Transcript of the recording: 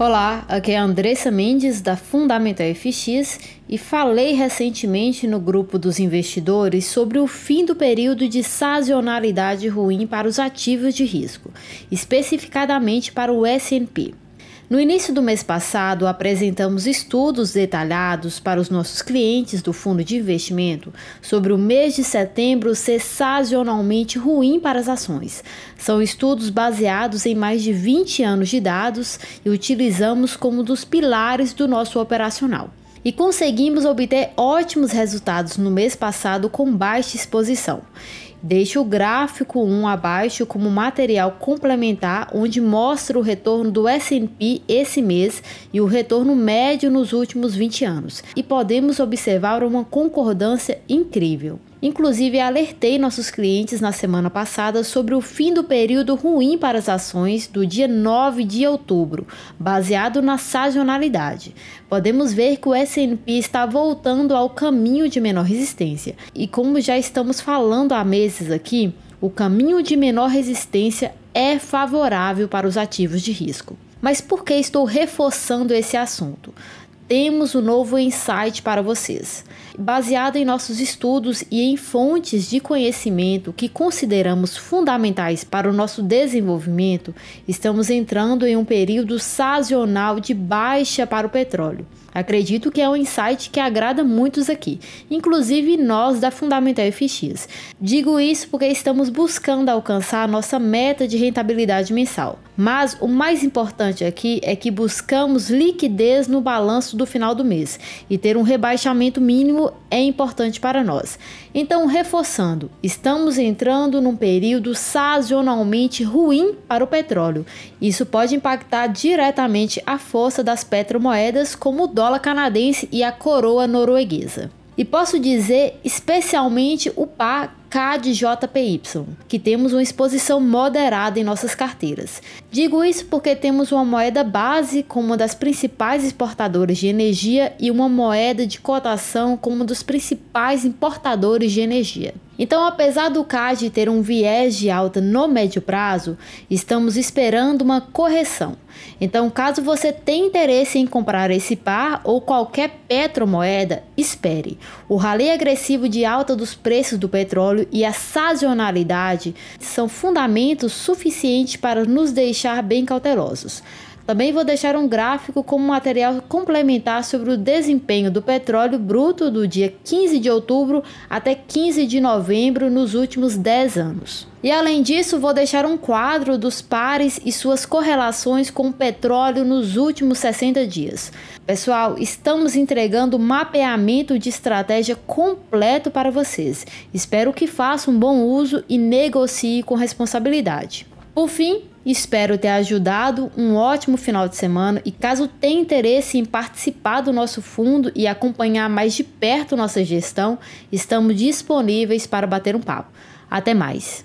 Olá, aqui é a Andressa Mendes da Fundamental FX e falei recentemente no grupo dos investidores sobre o fim do período de sazonalidade ruim para os ativos de risco, especificadamente para o S&P. No início do mês passado, apresentamos estudos detalhados para os nossos clientes do fundo de investimento sobre o mês de setembro ser sazonalmente ruim para as ações. São estudos baseados em mais de 20 anos de dados e utilizamos como dos pilares do nosso operacional e conseguimos obter ótimos resultados no mês passado com baixa exposição. Deixe o gráfico 1 abaixo como material complementar, onde mostra o retorno do S&P esse mês e o retorno médio nos últimos 20 anos. E podemos observar uma concordância incrível. Inclusive, alertei nossos clientes na semana passada sobre o fim do período ruim para as ações do dia 9 de outubro, baseado na sazonalidade. Podemos ver que o S&P está voltando ao caminho de menor resistência. E como já estamos falando há meses aqui, o caminho de menor resistência é favorável para os ativos de risco. Mas por que estou reforçando esse assunto? temos um novo insight para vocês. Baseado em nossos estudos e em fontes de conhecimento que consideramos fundamentais para o nosso desenvolvimento, estamos entrando em um período sazonal de baixa para o petróleo. Acredito que é um insight que agrada muitos aqui, inclusive nós da Fundamental FX. Digo isso porque estamos buscando alcançar nossa meta de rentabilidade mensal. Mas o mais importante aqui é que buscamos liquidez no balanço do final do mês e ter um rebaixamento mínimo é importante para nós. Então, reforçando, estamos entrando num período sazonalmente ruim para o petróleo. Isso pode impactar diretamente a força das petromoedas como o dólar canadense e a coroa norueguesa. E posso dizer especialmente o par CAD-JPY, que temos uma exposição moderada em nossas carteiras. Digo isso porque temos uma moeda base como uma das principais exportadoras de energia e uma moeda de cotação como um dos principais importadores de energia. Então, apesar do CAD ter um viés de alta no médio prazo, estamos esperando uma correção. Então, caso você tenha interesse em comprar esse par ou qualquer petromoeda, espere. O rally agressivo de alta dos preços do petróleo e a sazonalidade são fundamentos suficientes para nos deixar bem cautelosos. Também vou deixar um gráfico como material complementar sobre o desempenho do petróleo bruto do dia 15 de outubro até 15 de novembro nos últimos 10 anos. E além disso, vou deixar um quadro dos pares e suas correlações com o petróleo nos últimos 60 dias. Pessoal, estamos entregando mapeamento de estratégia completo para vocês. Espero que façam um bom uso e negocie com responsabilidade. Por fim, Espero ter ajudado. Um ótimo final de semana e caso tenha interesse em participar do nosso fundo e acompanhar mais de perto nossa gestão, estamos disponíveis para bater um papo. Até mais.